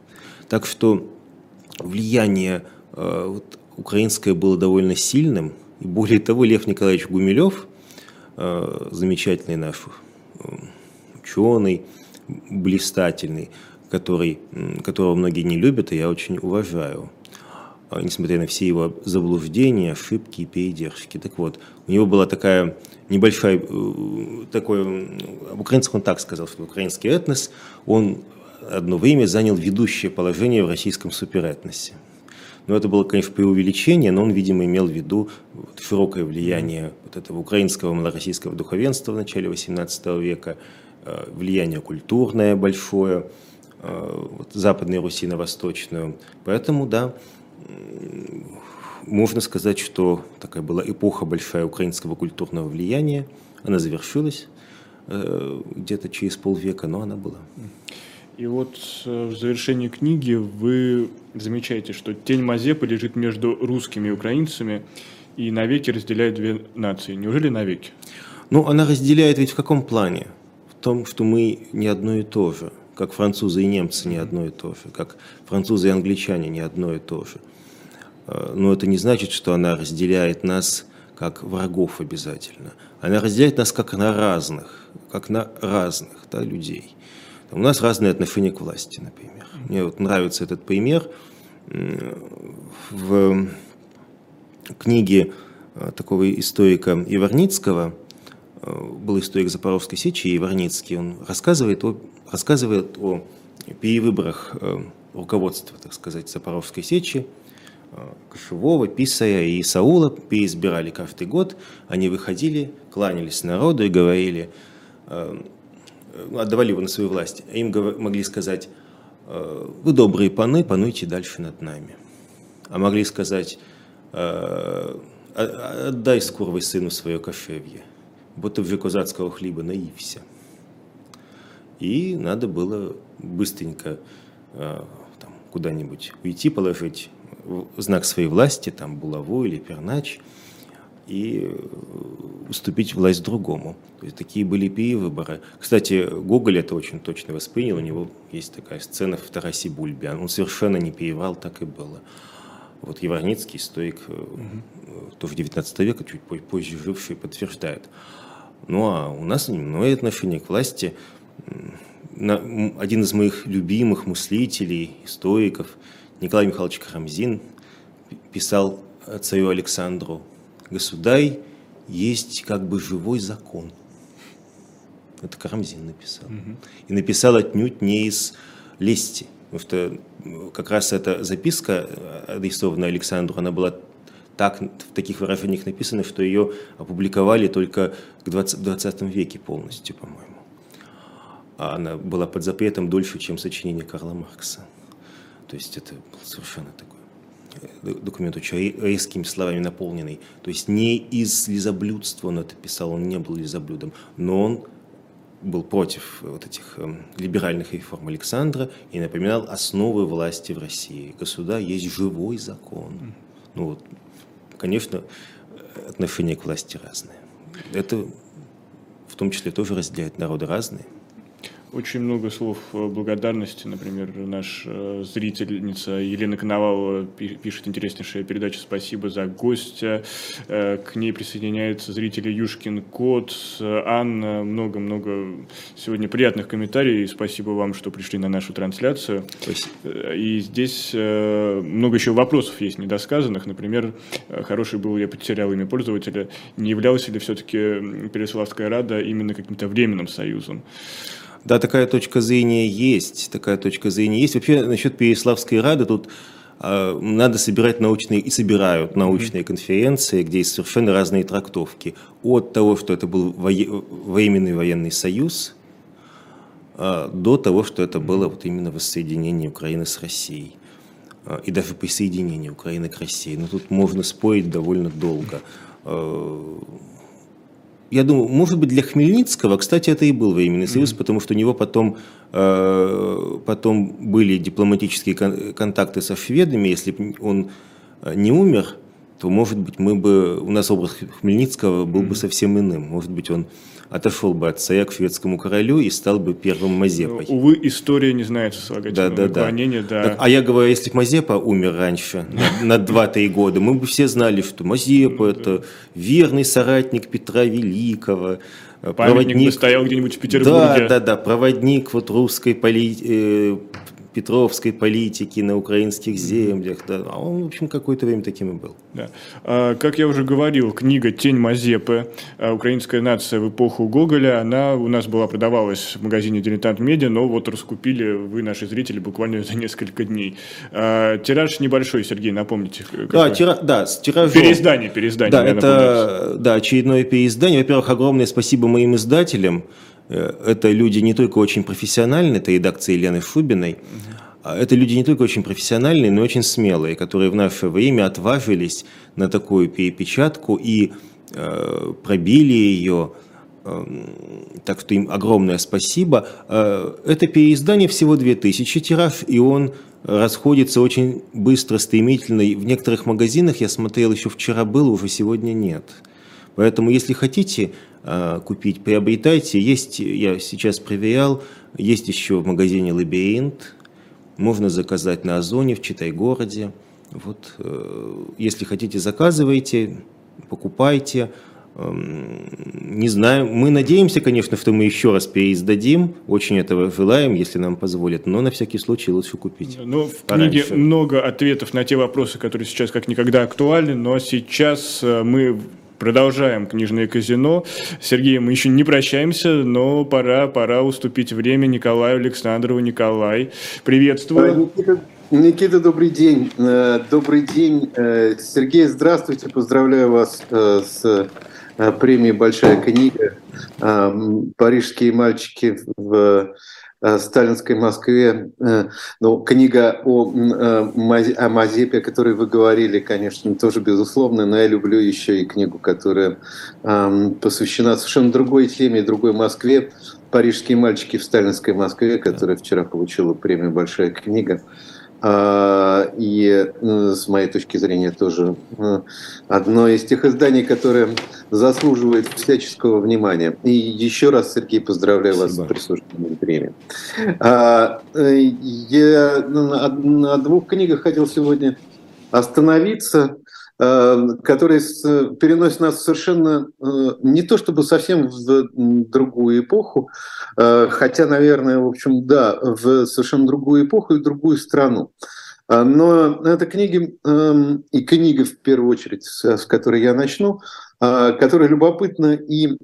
Так что влияние э, вот, украинское было довольно сильным. И более того, Лев Николаевич Гумилев, э, замечательный наш э, ученый, блистательный, который, которого многие не любят, и я очень уважаю, несмотря на все его заблуждения, ошибки и передержки. Так вот, у него была такая небольшая, такой, об украинцах он так сказал, что украинский этнос, он одно время занял ведущее положение в российском суперэтносе. Но это было, конечно, преувеличение, но он, видимо, имел в виду широкое влияние вот этого украинского малороссийского духовенства в начале XVIII века, э, влияние культурное большое, э, вот, Западной Руси на Восточную. Поэтому, да, можно сказать, что такая была эпоха большая украинского культурного влияния. Она завершилась э, где-то через полвека, но она была. И вот э, в завершении книги вы замечаете, что тень Мазепы лежит между русскими и украинцами и навеки разделяет две нации. Неужели навеки? Ну, она разделяет ведь в каком плане? В том, что мы не одно и то же, как французы и немцы не одно и то же, как французы и англичане не одно и то же. Э, но это не значит, что она разделяет нас как врагов обязательно. Она разделяет нас как на разных, как на разных да, людей. У нас разные отношения к власти, например. Мне вот нравится этот пример. В книге э, такого историка Иварницкого, э, был историк Запорожской сечи Иварницкий, он рассказывает о, рассказывает о перевыборах э, руководства, так сказать, Запорожской сечи, Кошевого, Писаря и Саула переизбирали каждый год. Они выходили, кланялись народу и говорили, отдавали его на свою власть, а им могли сказать, «Э, вы добрые паны, пануйте дальше над нами. А могли сказать, «Э, отдай скорвый сыну свое кошевье, будто вже козацкого хлеба наився. И надо было быстренько э, там, куда-нибудь уйти, положить знак своей власти, там булаву или пернач – и э, уступить власть другому. То есть такие были перевыборы. Кстати, Гоголь это очень точно воспринял. У него есть такая сцена в Тарасе Бульбе. Он совершенно не переврал, так и было. Вот Еварницкий, стоик, угу. тоже 19 века, чуть позже живший, подтверждает. Ну а у нас иное отношение к власти. Один из моих любимых мыслителей, историков, Николай Михайлович Карамзин, писал царю Александру государь есть как бы живой закон. Это Карамзин написал. Угу. И написал отнюдь не из лести. Потому что как раз эта записка, адресованная Александру, она была так, в таких выражениях написана, что ее опубликовали только к 20, 20 веке полностью, по-моему. А она была под запретом дольше, чем сочинение Карла Маркса. То есть это совершенно такой документ очень резкими словами наполненный. То есть не из лизоблюдства он это писал, он не был лизоблюдом, но он был против вот этих эм, либеральных реформ Александра и напоминал основы власти в России. Государь есть живой закон. Ну вот, конечно, отношения к власти разные. Это в том числе тоже разделяет народы разные. Очень много слов э, благодарности. Например, наш э, зрительница Елена Коновалова пишет интереснейшая передача «Спасибо за гостя». Э, к ней присоединяются зрители Юшкин Кот, Анна. Много-много сегодня приятных комментариев. Спасибо вам, что пришли на нашу трансляцию. Спасибо. И здесь много еще вопросов есть недосказанных. Например, хороший был, я потерял имя пользователя, не являлась ли все-таки Переславская Рада именно каким-то временным союзом? Да, такая точка зрения есть, такая точка зрения есть. Вообще, насчет Переславской Рады тут э, надо собирать научные, и собирают научные mm-hmm. конференции, где есть совершенно разные трактовки. От того, что это был вое, временный военный союз, э, до того, что это было вот именно воссоединение Украины с Россией. Э, и даже присоединение Украины к России. Но тут можно спорить довольно долго. Я думаю, может быть, для Хмельницкого, кстати, это и был временный союз, mm-hmm. потому что у него потом, потом были дипломатические контакты со шведами, если бы он не умер, то, может быть, мы бы, у нас образ Хмельницкого был бы совсем иным. Может быть, он отошел бы от царя к шведскому королю и стал бы первым Мазепой. Ну, увы, история не знает сослагательного да, да, да. да. Так, а я говорю, если бы Мазепа умер раньше, на, на 2-3 года, мы бы все знали, что Мазепа – это верный соратник Петра Великого, Памятник проводник, бы стоял где-нибудь в Петербурге. Да, да, да, проводник вот русской поли, э, петровской политики на украинских землях. Да. А он, в общем, какое-то время таким и был. Да. А, как я уже говорил, книга «Тень Мазепы. А, украинская нация в эпоху Гоголя», она у нас была продавалась в магазине «Дилетант Медиа», но вот раскупили вы, наши зрители, буквально за несколько дней. А, тираж небольшой, Сергей, напомните. Какой? Да, тира, да, с тиражом. Переиздание, переиздание. Да, это да, очередное переиздание. Во-первых, огромное спасибо моим издателям. Э, это люди не только очень профессиональные, это редакция Елены Шубиной, а это люди не только очень профессиональные, но и очень смелые, которые в наше время отважились на такую перепечатку и э, пробили ее. Э, так что им огромное спасибо. Э, это переиздание всего 2000 тираж, и он расходится очень быстро, стремительно. В некоторых магазинах, я смотрел, еще вчера было, уже сегодня нет. Поэтому, если хотите, Э, купить, приобретайте. Есть, я сейчас проверял, есть еще в магазине «Лабиринт», можно заказать на Озоне, в Читай-городе. Вот, э, если хотите, заказывайте, покупайте. Эм, не знаю, мы надеемся, конечно, что мы еще раз переиздадим, очень этого желаем, если нам позволят, но на всякий случай лучше купить. Ну, в книге много ответов на те вопросы, которые сейчас как никогда актуальны, но сейчас э, мы Продолжаем книжное казино. Сергей, мы еще не прощаемся, но пора, пора уступить время Николаю Александрову. Николай, приветствую. Никита, Никита, добрый день. Э, добрый день. Э, Сергей, здравствуйте. Поздравляю вас э, с премией «Большая книга». Парижские мальчики в Э, сталинской Москве, э, ну, книга о, э, о Мазепе, о которой вы говорили, конечно, тоже безусловно, но я люблю еще и книгу, которая посвящена совершенно другой теме, другой Москве, «Парижские мальчики в сталинской Москве», которая вчера получила премию «Большая книга». А, и ну, с моей точки зрения тоже ну, одно из тех изданий, которое заслуживает всяческого внимания. И еще раз, Сергей, поздравляю Спасибо. вас с присуждением премии. А, я на двух книгах хотел сегодня остановиться. Э, который переносит нас совершенно э, не то чтобы совсем в другую эпоху, э, хотя, наверное, в общем, да, в совершенно другую эпоху и другую страну. Но это книги, эм, и книга в первую очередь, с которой я начну, которая любопытна и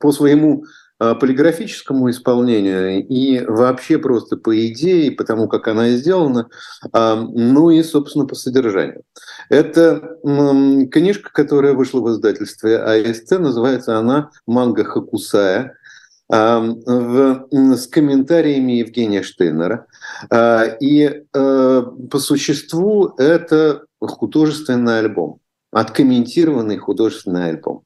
по своему Э, полиграфическому исполнению и вообще просто по идее, потому как она сделана, а, ну и, собственно, по содержанию. Это книжка, которая вышла в издательстве АСТ, называется она «Манга Хакусая», а, с комментариями Евгения Штейнера. А, и э, по существу это художественный альбом, откомментированный художественный альбом.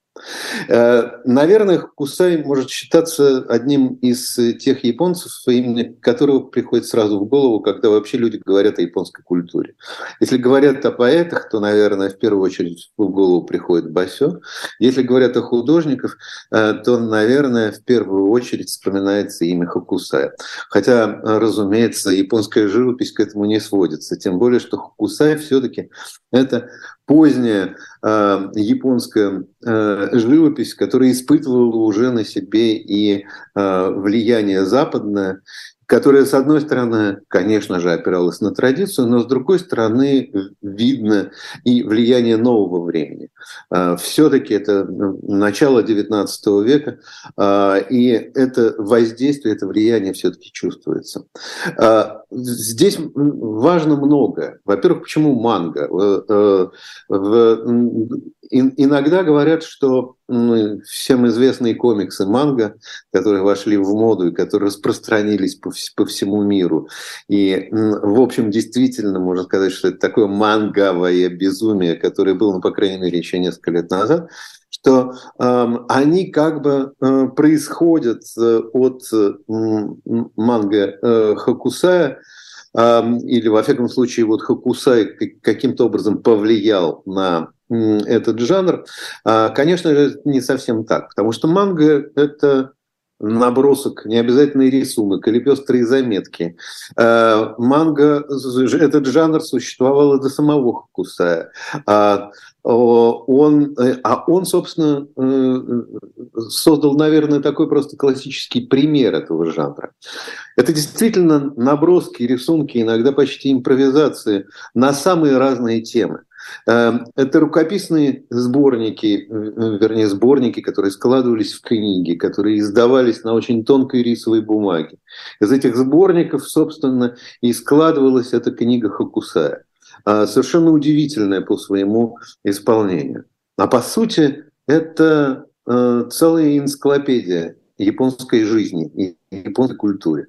Э, наверное, Кусай может считаться одним из тех японцев, имени которого приходит сразу в голову, когда вообще люди говорят о японской культуре. Если говорят о поэтах, то, наверное, в первую очередь в голову приходит Басё. Если говорят о художниках, э, то, наверное, в первую очередь вспоминается имя Хокусая. Хотя, разумеется, японская живопись к этому не сводится. Тем более, что Хокусай все-таки это поздняя э, японская э, живопись, которая испытывала уже на себе и э, влияние западное, которая, с одной стороны, конечно же, опиралась на традицию, но с другой стороны, видно и влияние нового времени. А, Все-таки это ну, начало XIX века, а, и это воздействие, это влияние все-таки чувствуется. А, здесь важно многое. Во-первых, почему манга? Иногда говорят, что всем известные комиксы манга, которые вошли в моду и которые распространились по, по всему миру. И, в общем, действительно можно сказать, что это такое мангавое безумие, которое было, ну, по крайней мере, еще несколько лет назад, что э, они как бы э, происходят э, от э, манга э, Хакусая, или, во всяком случае, вот Хакусай каким-то образом повлиял на этот жанр, а, конечно же, не совсем так, потому что манга – это набросок, не обязательно рисунок или пестрые заметки. А, манга, этот жанр существовал до самого Хакусая. А, он, а он, собственно, э, создал, наверное, такой просто классический пример этого жанра. Это действительно наброски, рисунки, иногда почти импровизации на самые разные темы. Эм, это рукописные сборники, вернее, сборники, которые складывались в книги, которые издавались на очень тонкой рисовой бумаге. Из этих сборников, собственно, и складывалась эта книга Хакусая. А, совершенно удивительная по своему исполнению. А по сути, это э, целая энциклопедия японской жизни и японской культуре.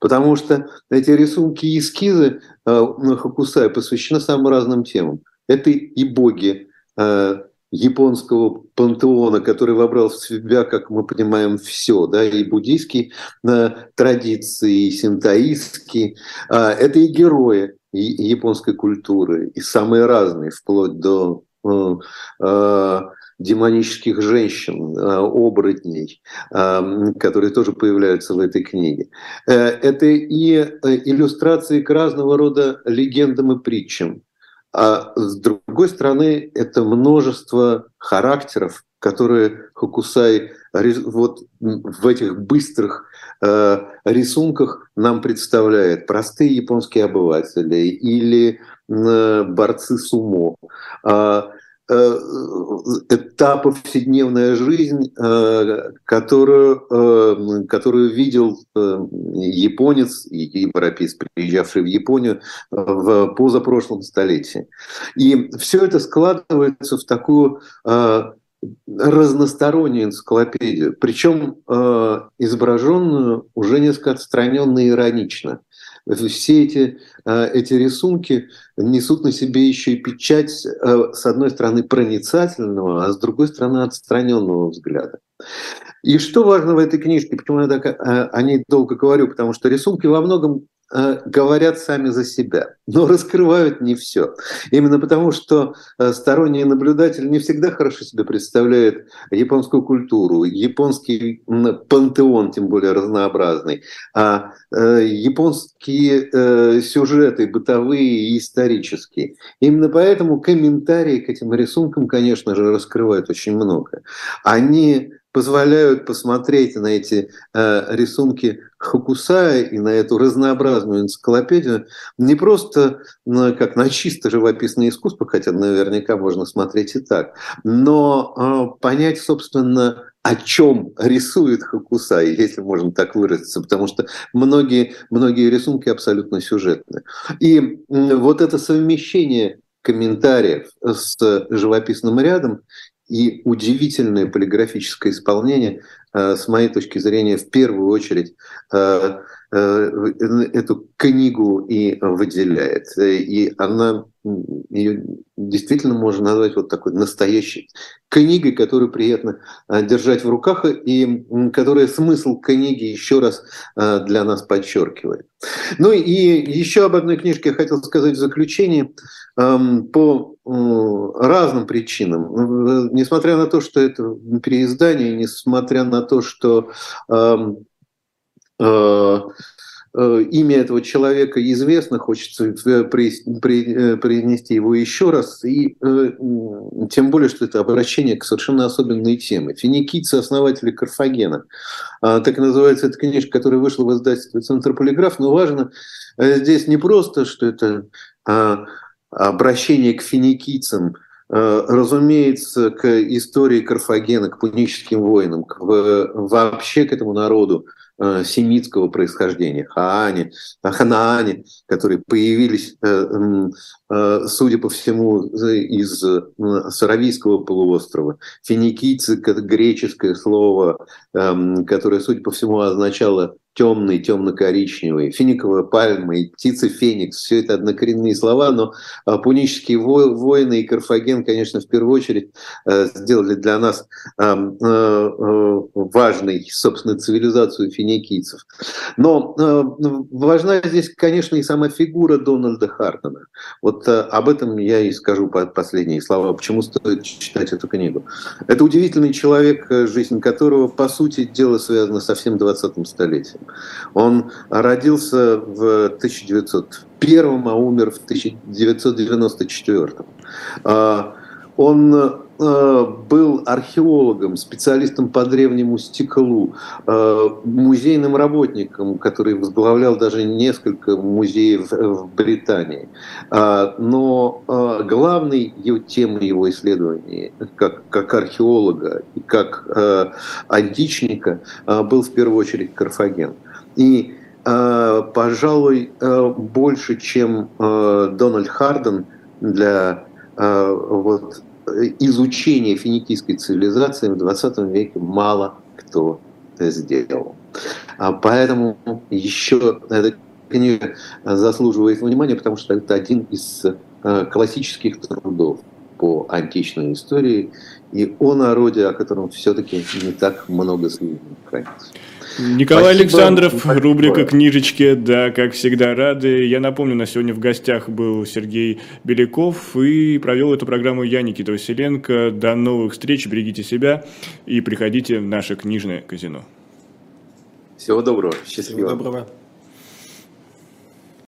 Потому что эти рисунки и эскизы э, Хакусая посвящены самым разным темам. Это и боги э, японского пантеона, который вобрал в себя, как мы понимаем, все, да, и буддийские э, традиции, и синтаистские. Э, это и герои японской культуры, и самые разные, вплоть до э, демонических женщин, оборотней, которые тоже появляются в этой книге. Это и иллюстрации к разного рода легендам и притчам. А с другой стороны, это множество характеров, которые Хокусай вот в этих быстрых э, рисунках нам представляет. Простые японские обыватели или э, борцы сумо. А, та повседневная жизнь, э, которую, э, которую видел японец и европеец, приезжавший в Японию в позапрошлом столетии. И все это складывается в такую разностороннюю энциклопедию, причем изображенную уже несколько отстраненно и иронично все эти, э, эти рисунки несут на себе еще и печать, э, с одной стороны, проницательного, а с другой стороны, отстраненного взгляда. И что важно в этой книжке, почему я так э, о ней долго говорю, потому что рисунки во многом говорят сами за себя, но раскрывают не все. Именно потому, что э, сторонний наблюдатель не всегда хорошо себе представляет японскую культуру, японский пантеон, тем более разнообразный, а э, японские сюжеты бытовые и исторические. Именно поэтому комментарии к этим рисункам, конечно же, раскрывают очень много. Они позволяют посмотреть на эти э, рисунки Хокусая и на эту разнообразную энциклопедию не просто на, как на чисто живописное искусство, хотя наверняка можно смотреть и так, но э, понять, собственно, о чем рисует Хокусай, если можно так выразиться, потому что многие, многие рисунки абсолютно сюжетные. И вот это совмещение комментариев с живописным рядом и удивительное полиграфическое исполнение, э, с моей точки зрения, в первую очередь э, эту книгу и выделяет. И она ее действительно можно назвать вот такой настоящей книгой, которую приятно держать в руках и которая смысл книги еще раз для нас подчеркивает. Ну и еще об одной книжке я хотел сказать в заключении. Эм, по разным причинам. Несмотря на то, что это переиздание, несмотря на то, что эм, э, э, имя этого человека известно, хочется принести его еще раз, и э, тем более, что это обращение к совершенно особенной теме. Финикийцы, основатели Карфагена. А, так называется эта книжка, которая вышла в издательстве «Центр полиграф», но важно здесь не просто, что это а, обращение к финикийцам, э, разумеется, к истории Карфагена, к пуническим воинам, к, вообще к этому народу, э, семитского происхождения, Хаане, Ханаане, которые появились, э, э, судя по всему, из э, Саравийского полуострова. Финикийцы – греческое слово, э, которое, судя по всему, означало темный, темно-коричневый, финиковая пальма и птица феникс. Все это однокоренные слова, но а, пунические воины и Карфаген, конечно, в первую очередь э, сделали для нас э, э, важной, собственно, цивилизацию финикийцев. Но важна здесь, конечно, и сама фигура Дональда Хартона. Вот об этом я и скажу последние слова, почему стоит читать эту книгу. Это удивительный человек, жизнь которого, по сути дела, связана со всем 20-м столетием. Он родился в 1901, а умер в 1994. А, он а, был археологом, специалистом по древнему стеклу, а, музейным работником, который возглавлял даже несколько музеев в Британии. Но главной его темой его исследований, как, как археолога и как античника, был в первую очередь Карфаген. И, э, пожалуй, э, больше, чем э, Дональд Харден для вот, изучения финикийской цивилизации в 20 веке мало кто сделал. А поэтому еще эта книга заслуживает внимания, потому что это один из классических трудов по античной истории и о народе, о котором все-таки не так много хранится. Николай Спасибо. Александров, рубрика «Книжечки», да, как всегда рады. Я напомню, на сегодня в гостях был Сергей Беляков и провел эту программу я, Никита Василенко. До новых встреч, берегите себя и приходите в наше книжное казино. Всего доброго, счастливо. Всего доброго.